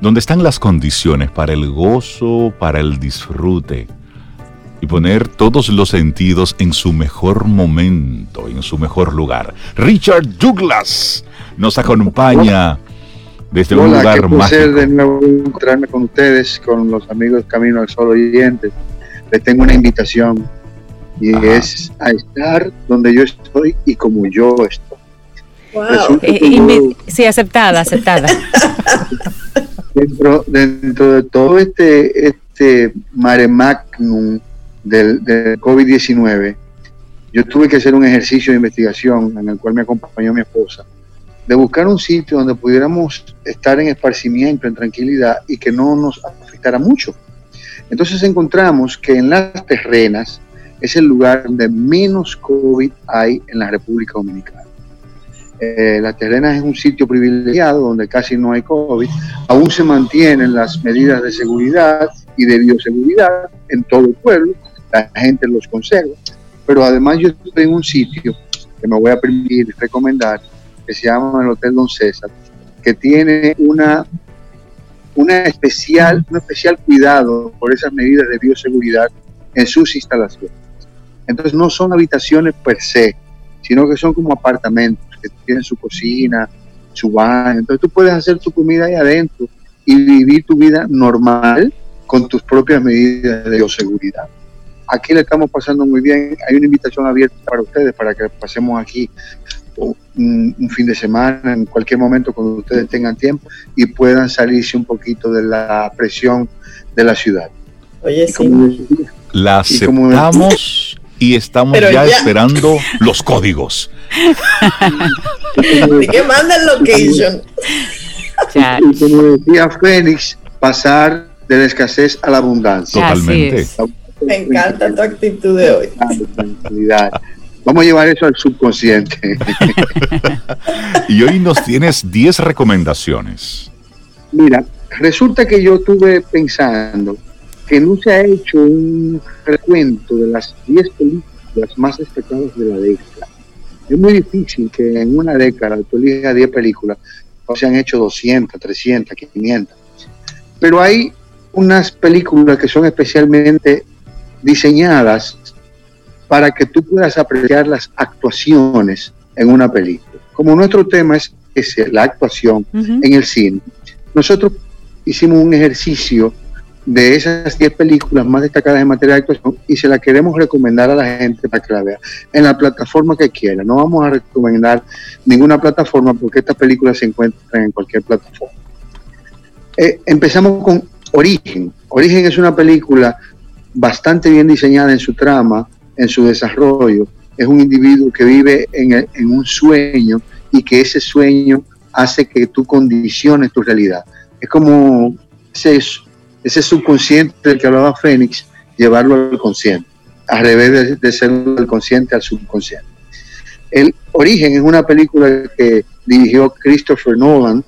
donde están las condiciones para el gozo, para el disfrute y poner todos los sentidos en su mejor momento, en su mejor lugar. Richard Douglas nos acompaña desde un lugar qué de nuevo encontrarme con ustedes, con los amigos Camino al Sol oyentes. Les tengo una invitación y es a estar donde yo estoy y como yo estoy. Wow. Eh, sí, aceptada, aceptada. *laughs* dentro, dentro de todo este, este mare magnum del, del COVID-19, yo tuve que hacer un ejercicio de investigación en el cual me acompañó mi esposa de buscar un sitio donde pudiéramos estar en esparcimiento, en tranquilidad y que no nos afectara mucho. Entonces encontramos que en las terrenas es el lugar donde menos COVID hay en la República Dominicana. eh, Las Terrenas es un sitio privilegiado donde casi no hay COVID, aún se mantienen las medidas de seguridad y de bioseguridad en todo el pueblo, la gente los conserva, pero además yo estoy en un sitio que me voy a permitir recomendar, que se llama el Hotel Don César, que tiene una, una especial, un especial cuidado por esas medidas de bioseguridad en sus instalaciones. Entonces no son habitaciones per se, sino que son como apartamentos que tienen su cocina, su baño. Entonces tú puedes hacer tu comida ahí adentro y vivir tu vida normal con tus propias medidas de bioseguridad. Aquí le estamos pasando muy bien. Hay una invitación abierta para ustedes para que pasemos aquí un, un, fin de semana, en cualquier momento cuando ustedes tengan tiempo y puedan salirse un poquito de la presión de la ciudad. Oye, sí. La aceptamos y estamos ya, ya, esperando los códigos. *laughs* ¿Y que manda el location? y como decía Fénix, pasar de la escasez a la abundancia. Totalmente. Me encanta tu actitud de hoy. Vamos a llevar eso al subconsciente. *laughs* y hoy nos tienes 10 recomendaciones. Mira, resulta que yo estuve pensando que no se ha hecho un recuento de las 10 películas más destacadas de la década. Es muy difícil que en una década tú elijas 10 películas, o se han hecho 200, 300, 500. Pero hay unas películas que son especialmente diseñadas para que tú puedas apreciar las actuaciones en una película. Como nuestro tema es, es la actuación uh -huh. en el cine, nosotros hicimos un ejercicio de esas 10 películas más destacadas en materia de actuación y se la queremos recomendar a la gente para que la vea en la plataforma que quiera. No vamos a recomendar ninguna plataforma porque estas películas se encuentran en cualquier plataforma. Eh, empezamos con Origen. Origen es una película bastante bien diseñada en su trama, en su desarrollo. Es un individuo que vive en, en un sueño y que ese sueño hace que tú condiciones tu realidad. Es como ese, ese subconsciente del que hablaba Fénix, llevarlo al consciente, al revés de, de ser del consciente al subconsciente. El Origen es una película que dirigió Christopher Nolan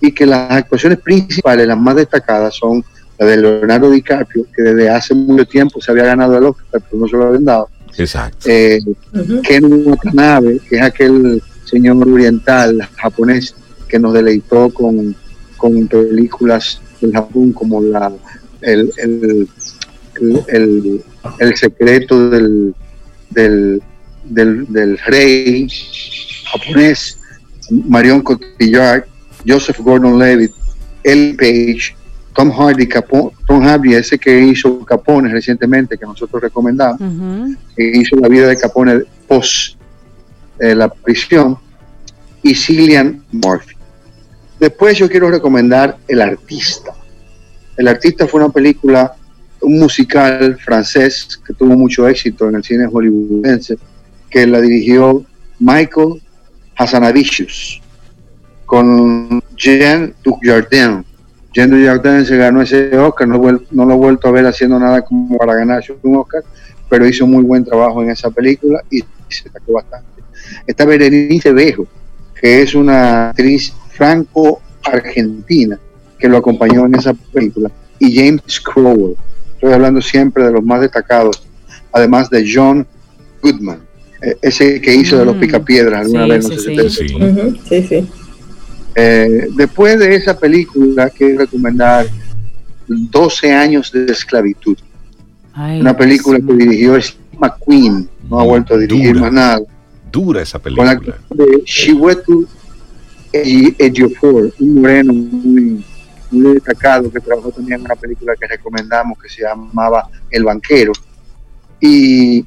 y que las actuaciones principales, las más destacadas, son la de Leonardo DiCaprio, que desde hace mucho tiempo se había ganado el Oscar, pero no se lo habían dado. Exacto. Eh, uh -huh. Ken Watanabe, que es aquel señor oriental japonés que nos deleitó con, con películas del Japón como la, el, el, el, el secreto del, del, del, del, rey japonés, Marion Cotillard, Joseph Gordon-Levitt, El Page, Tom Hardy, Capone, Tom Hardy, ese que hizo Capone recientemente, que nosotros recomendamos, uh -huh. que hizo la vida de Capone post eh, la prisión, y Cillian Murphy. Después yo quiero recomendar El Artista. El Artista fue una película, un musical francés que tuvo mucho éxito en el cine hollywoodense, que la dirigió Michael Hassanavicius con Jean Dujardin Jean Dujardin se ganó ese Oscar, no, no, lo he vuelto a ver haciendo nada como para ganarse un Oscar, pero hizo muy buen trabajo en esa película y se sacó bastante. Está Berenice Bejo, que es una actriz franco-argentina que lo acompañó en esa película, y James Crowell. Estoy hablando siempre de los más destacados, además de John Goodman, ese que hizo mm. de los Picapiedras alguna sí, vez, no sí, sé sí. si te Sí. Uh -huh. sí, sí. Eh, después de esa película, quiero recomendar 12 años de esclavitud. Ay, una película sí. que dirigió Steve McQueen, no ha vuelto a dirigir dura, más nada. Dura esa película. Con la de Shiwetu Ejiofor, un moreno muy, muy destacado que trabajó también en una película que recomendamos que se llamaba El Banquero. Y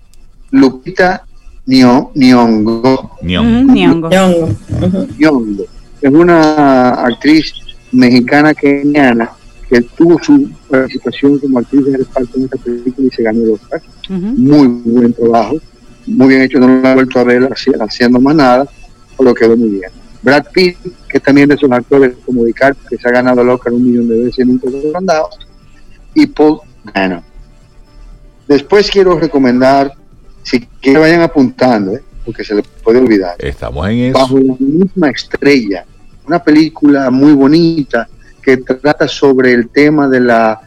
Lupita Nyong'o. Nyong'o. Nyong'o. Es una actriz mexicana keniana que tuvo su participación como actriz de reparto en esta película y se ganó el Oscar. Uh -huh. Muy buen trabajo, muy bien hecho, no lo he vuelto a ver haciendo más nada, pero quedó muy bien. Brad Pitt, que también de esos actores como DiCaprio, que se ha ganado el Oscar un millón de veces y nunca lo han dado, y Paul Dano. Después quiero recomendar, si que vayan apuntando, ¿eh? porque se le puede olvidar. Estamos en eso. Bajo la misma estrella, una película muy bonita que trata sobre el tema de la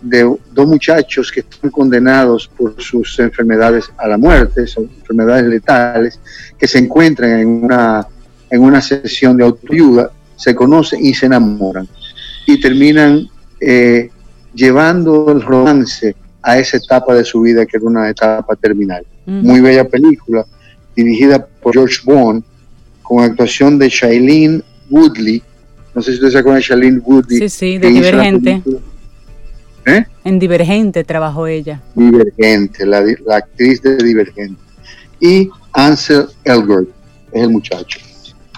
de dos muchachos que están condenados por sus enfermedades a la muerte, son enfermedades letales, que se encuentran en una, en una sesión de autoayuda, se conocen y se enamoran. Y terminan eh, llevando el romance a esa etapa de su vida que era una etapa terminal. Muy bella película, dirigida por George Bond, con actuación de Shailene Woodley. No sé si ustedes se acuerdan de Shailene Woodley. Sí, sí, de Divergente. ¿Eh? En Divergente trabajó ella. Divergente, la, actriz de Divergente. Y Ansel Elgort es el muchacho.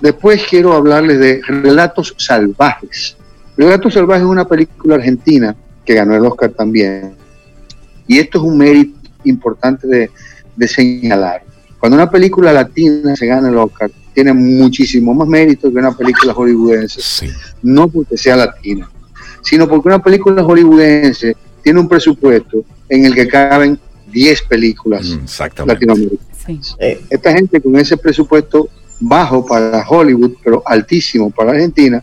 Después quiero hablarles de Relatos Salvajes. Relatos Salvajes es una película argentina que ganó el Oscar también. Y esto es un mérito importante de, de señalar. Cuando una película latina se gana el Oscar, tiene muchísimo más mérito que una película hollywoodense. No porque sea latina, sino porque una película hollywoodense tiene un presupuesto en el que caben 10 películas mm, latinoamericanas. Eh, esta gente con ese presupuesto bajo para Hollywood, pero altísimo para Argentina,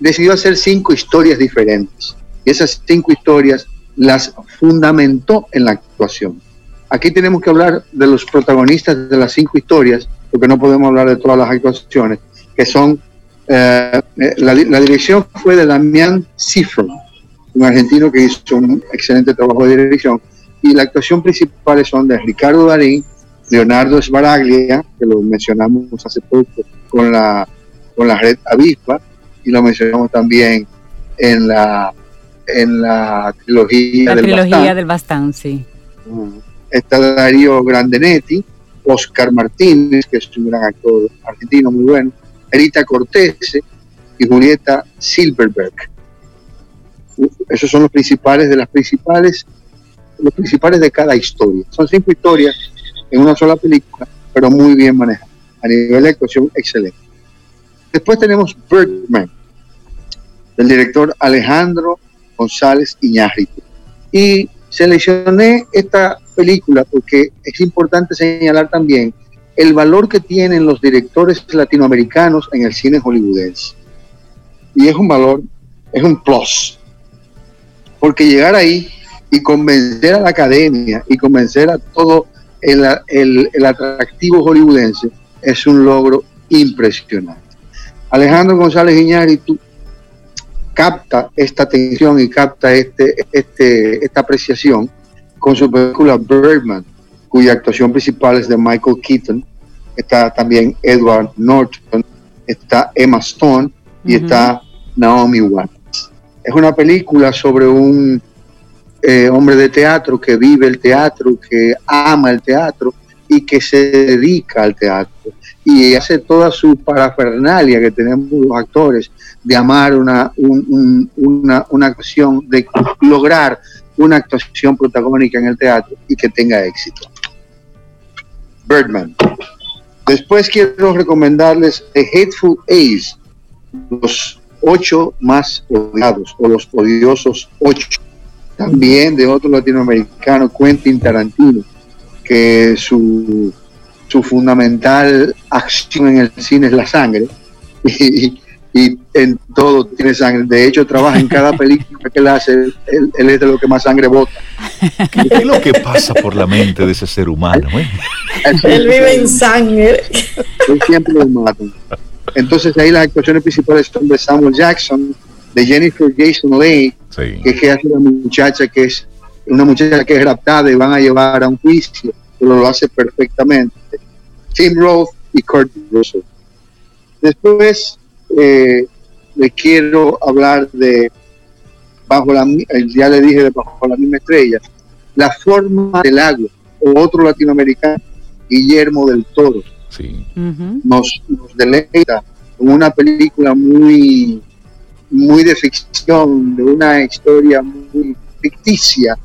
decidió hacer cinco historias diferentes. Y esas cinco historias las fundamentó en la actuación. Aquí tenemos que hablar de los protagonistas de las cinco historias, porque no podemos hablar de todas las actuaciones, que son eh, eh, la, dirección fue de Damián Cifro, un argentino que hizo un excelente trabajo de dirección, y la actuación principal son de Ricardo Darín, Leonardo Sbaraglia, que lo mencionamos hace poco con la, con la red Avispa, y lo mencionamos también en la, en la trilogía, del, trilogía del Bastán. sí. Está Darío Grandenetti, Oscar Martínez, que es un gran actor argentino muy bueno, Erita Cortese y Julieta Silverberg. Esos son los principales de las principales, los principales de cada historia. Son cinco historias en una sola película, pero muy bien manejadas. A nivel de actuación, excelente. Después tenemos Birdman, del director Alejandro González Iñárritu. Y seleccioné esta película porque es importante señalar también el valor que tienen los directores latinoamericanos en el cine hollywoodense. Y es un valor, es un plus. Porque llegar ahí y convencer a la academia y convencer a todo el, el, atractivo hollywoodense es un logro impresionante. Alejandro González Iñárritu capta esta atención y capta este, este, esta apreciación con su película Birdman, cuya actuación principal es de Michael Keaton, está también Edward Norton, está Emma Stone y está Naomi Watts. Es una película sobre un eh, hombre de teatro que vive el teatro, que ama el teatro y que se dedica al teatro y hace toda su parafernalia que tenemos los actores de amar una, una, una actuación, de lograr una actuación protagónica en el teatro y que tenga éxito. Birdman. Después quiero recomendarles The Hateful Ace, los ocho más odiados o los odiosos ocho. También de otro latinoamericano, Quentin Tarantino, que su, su fundamental acción en el cine es la sangre. *laughs* Y, y en todo tiene sangre. De hecho, trabaja en cada *laughs* película que él hace, él, es de lo que más sangre bota. ¿Qué es lo que pasa por la mente de ese ser humano? Eh? él vive en sangre. Él siempre lo matan. Entonces ahí las actuaciones principales son de Samuel Jackson, de Jennifer Jason Leigh, que es que hace una muchacha que es una muchacha que es raptada y van a llevar a un juicio, pero lo hace perfectamente. Tim Roth y Kurt Russell. Después eh, le quiero hablar de bajo la ya le dije de bajo la misma estrella la forma del agua o otro latinoamericano Guillermo del Toro nos, deleita con una película muy muy de ficción de una historia muy ficticia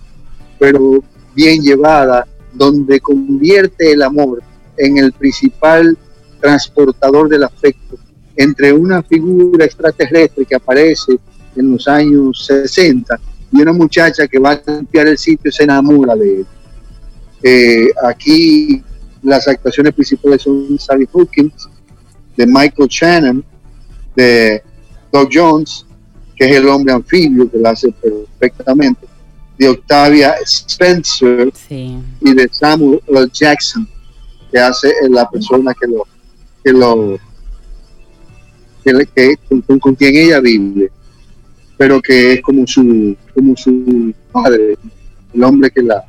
pero bien llevada donde convierte el amor en el principal transportador del afecto entre una figura extraterrestre que aparece en los años 60 y una muchacha que va a limpiar el sitio y se enamora de él. Eh, aquí las actuaciones principales son Sally Hawkins, de Michael Shannon, de Doug Jones, que es el hombre anfibio que lo hace perfectamente, de Octavia Spencer y de Samuel. Jackson, que hace la persona que lo que lo que, con, quien ella vive, pero que es como su como su padre, el hombre que la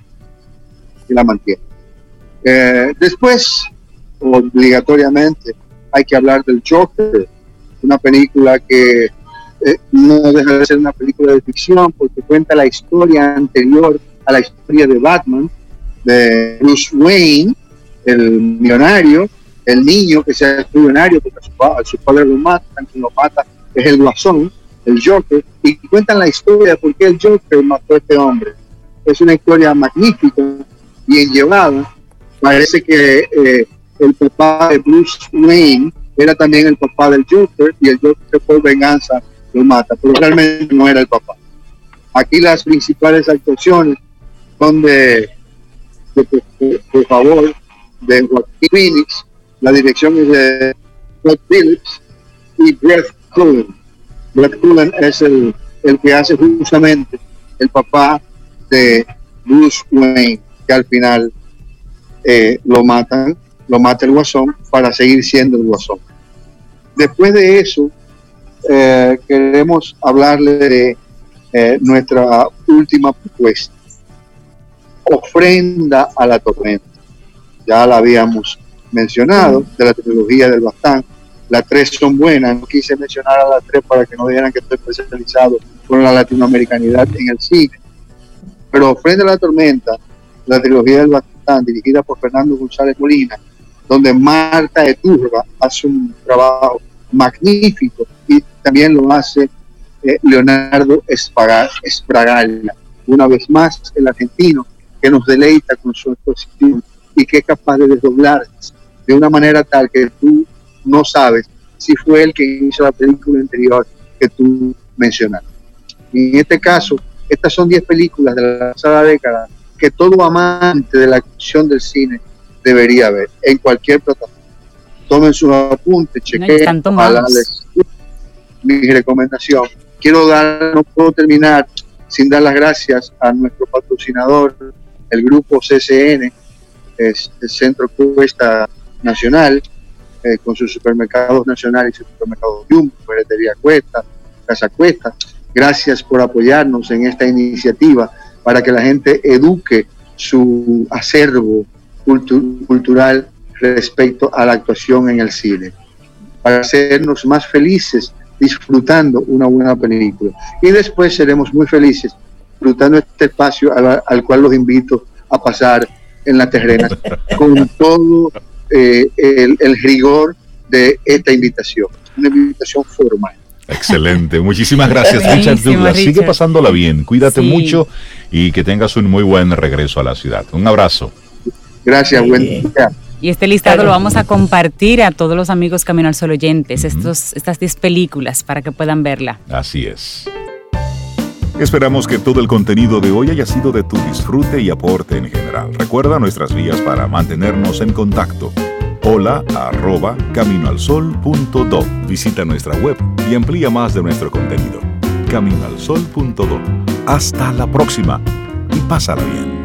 que la mantiene. Eh, después, obligatoriamente, hay que hablar del Joker, una película que eh, no deja de ser una película de ficción porque cuenta la historia anterior a la historia de Batman, de Bruce Wayne, el millonario, el niño que sea millonario porque su, padre lo matan, quien lo mata es el guasón, el Joker, y cuentan la historia de por qué el Joker mató a este hombre. Es una historia magnífica, bien llevada. Parece que eh, el papá de Bruce Wayne era también el papá del Joker y el Joker por venganza lo mata, pero realmente no era el papá. Aquí las principales actuaciones son de, por favor, de Joaquín Phoenix, la dirección es de Todd Phillips y Brett Cullen. Brett Cullen es el, el que hace justamente el papá de Bruce Wayne, que al final eh, lo matan, lo mata el guasón para seguir siendo el guasón. Después de eso, eh, queremos hablarle de eh, nuestra última propuesta, ofrenda a la tormenta. Ya la habíamos mencionado, de la tecnología del Bastán. Las tres son buenas, no quise mencionar a las tres para que no dijeran que estoy especializado con la latinoamericanidad en el cine. Pero Ofrenda a la Tormenta, la trilogía del Bastán, dirigida por Fernando González Molina, donde Marta Eturba hace un trabajo magnífico y también lo hace eh, Leonardo Espragalla, una vez más el argentino que nos deleita con su exposición y que es capaz de desdoblar de una manera tal que tú no sabes si fue el que hizo la película anterior que tú mencionaste. Y en este caso, estas son 10 películas de la pasada década que todo amante de la acción del cine debería ver en cualquier plataforma. Tomen sus apuntes, chequen mi recomendación. Quiero dar, no puedo terminar sin dar las gracias a nuestro patrocinador, el grupo CCN, es el Centro Cuesta Nacional, eh, con sus supermercados nacionales supermercados Jumbo, Ferretería Cuesta, Casa Cuesta. Gracias por apoyarnos en esta iniciativa para que la gente eduque su acervo cultural respecto a la actuación en el cine, para hacernos más felices disfrutando una buena película. Y después seremos muy felices disfrutando este espacio al, cual los invito a pasar en la terrenas *laughs* con todo eh, el, rigor de esta invitación, una invitación formal. Excelente, muchísimas gracias Richard Douglas. Sigue pasándola bien, cuídate mucho y que tengas un muy buen regreso a la ciudad. Un abrazo. Gracias, buen día. Y este listado lo vamos a compartir a todos los amigos Camino al Sol oyentes, estos, estas 10 películas para que puedan verla. Así es. Esperamos que todo el contenido de hoy haya sido de tu disfrute y aporte en general. Recuerda nuestras vías para mantenernos en contacto. Hola arroba caminoalsol.do. Visita nuestra web y amplía más de nuestro contenido. Caminoalsol.do. Hasta la próxima y pásala bien.